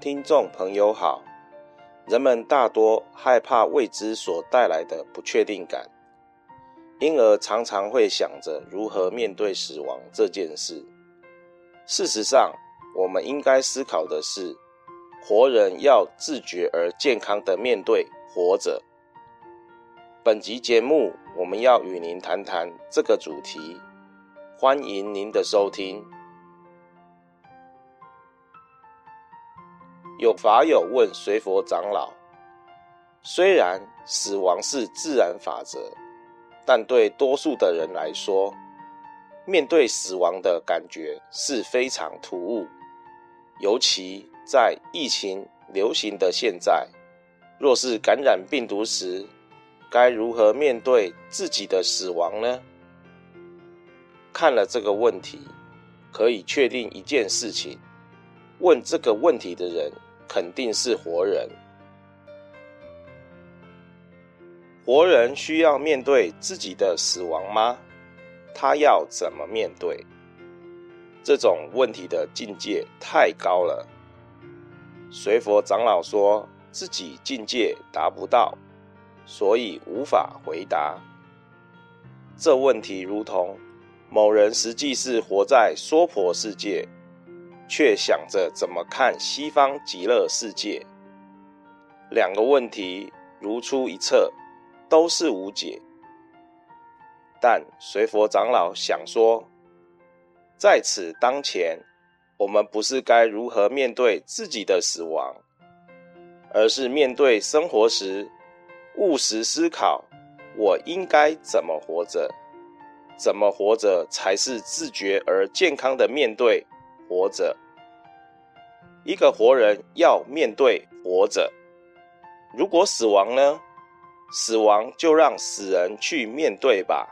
听众朋友好。人们大多害怕未知所带来的不确定感，因而常常会想着如何面对死亡这件事。事实上，我们应该思考的是，活人要自觉而健康地面对活着。本集节目，我们要与您谈谈这个主题。欢迎您的收听。有法友问随佛长老：“虽然死亡是自然法则，但对多数的人来说，面对死亡的感觉是非常突兀。尤其在疫情流行的现在，若是感染病毒时，该如何面对自己的死亡呢？”看了这个问题，可以确定一件事情：问这个问题的人。肯定是活人。活人需要面对自己的死亡吗？他要怎么面对？这种问题的境界太高了。随佛长老说自己境界达不到，所以无法回答。这问题如同某人实际是活在娑婆世界。却想着怎么看西方极乐世界，两个问题如出一辙，都是无解。但随佛长老想说，在此当前，我们不是该如何面对自己的死亡，而是面对生活时，务实思考，我应该怎么活着，怎么活着才是自觉而健康的面对。活着，一个活人要面对活着。如果死亡呢？死亡就让死人去面对吧。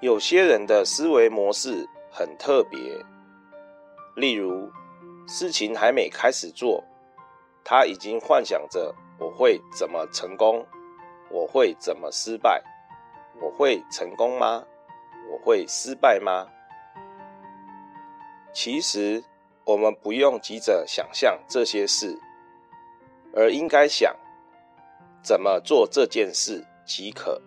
有些人的思维模式很特别，例如，事情还没开始做，他已经幻想着我会怎么成功，我会怎么失败，我会成功吗？我会失败吗？其实，我们不用急着想象这些事，而应该想怎么做这件事即可。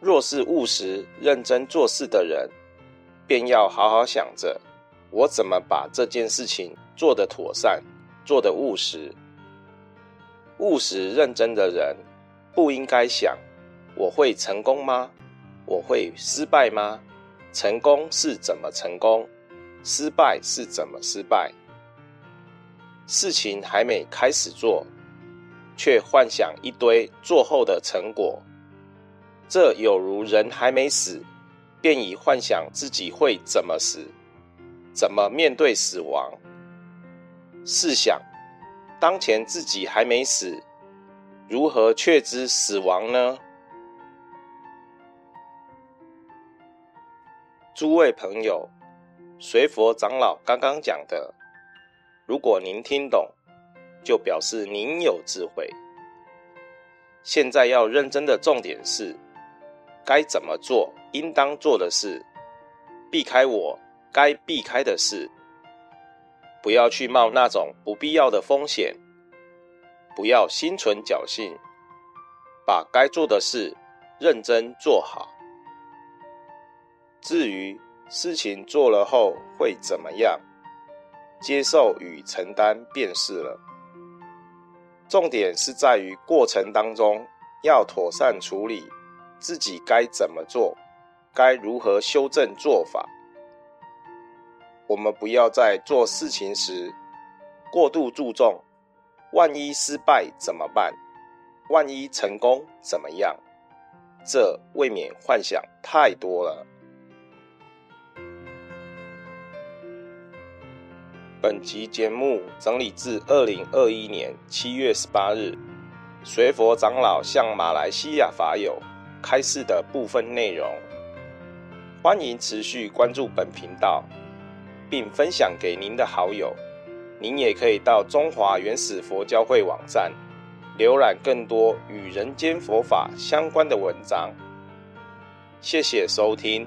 若是务实、认真做事的人，便要好好想着我怎么把这件事情做得妥善、做得务实。务实、认真的人，不应该想我会成功吗？我会失败吗？成功是怎么成功？失败是怎么失败？事情还没开始做，却幻想一堆做后的成果，这有如人还没死，便已幻想自己会怎么死，怎么面对死亡。试想，当前自己还没死，如何确知死亡呢？诸位朋友，随佛长老刚刚讲的，如果您听懂，就表示您有智慧。现在要认真的重点是，该怎么做，应当做的事，避开我该避开的事，不要去冒那种不必要的风险，不要心存侥幸，把该做的事认真做好。至于事情做了后会怎么样，接受与承担便是了。重点是在于过程当中要妥善处理，自己该怎么做，该如何修正做法。我们不要在做事情时过度注重，万一失败怎么办？万一成功怎么样？这未免幻想太多了。本集节目整理自二零二一年七月十八日，随佛长老向马来西亚法友开示的部分内容。欢迎持续关注本频道，并分享给您的好友。您也可以到中华原始佛教会网站浏览更多与人间佛法相关的文章。谢谢收听。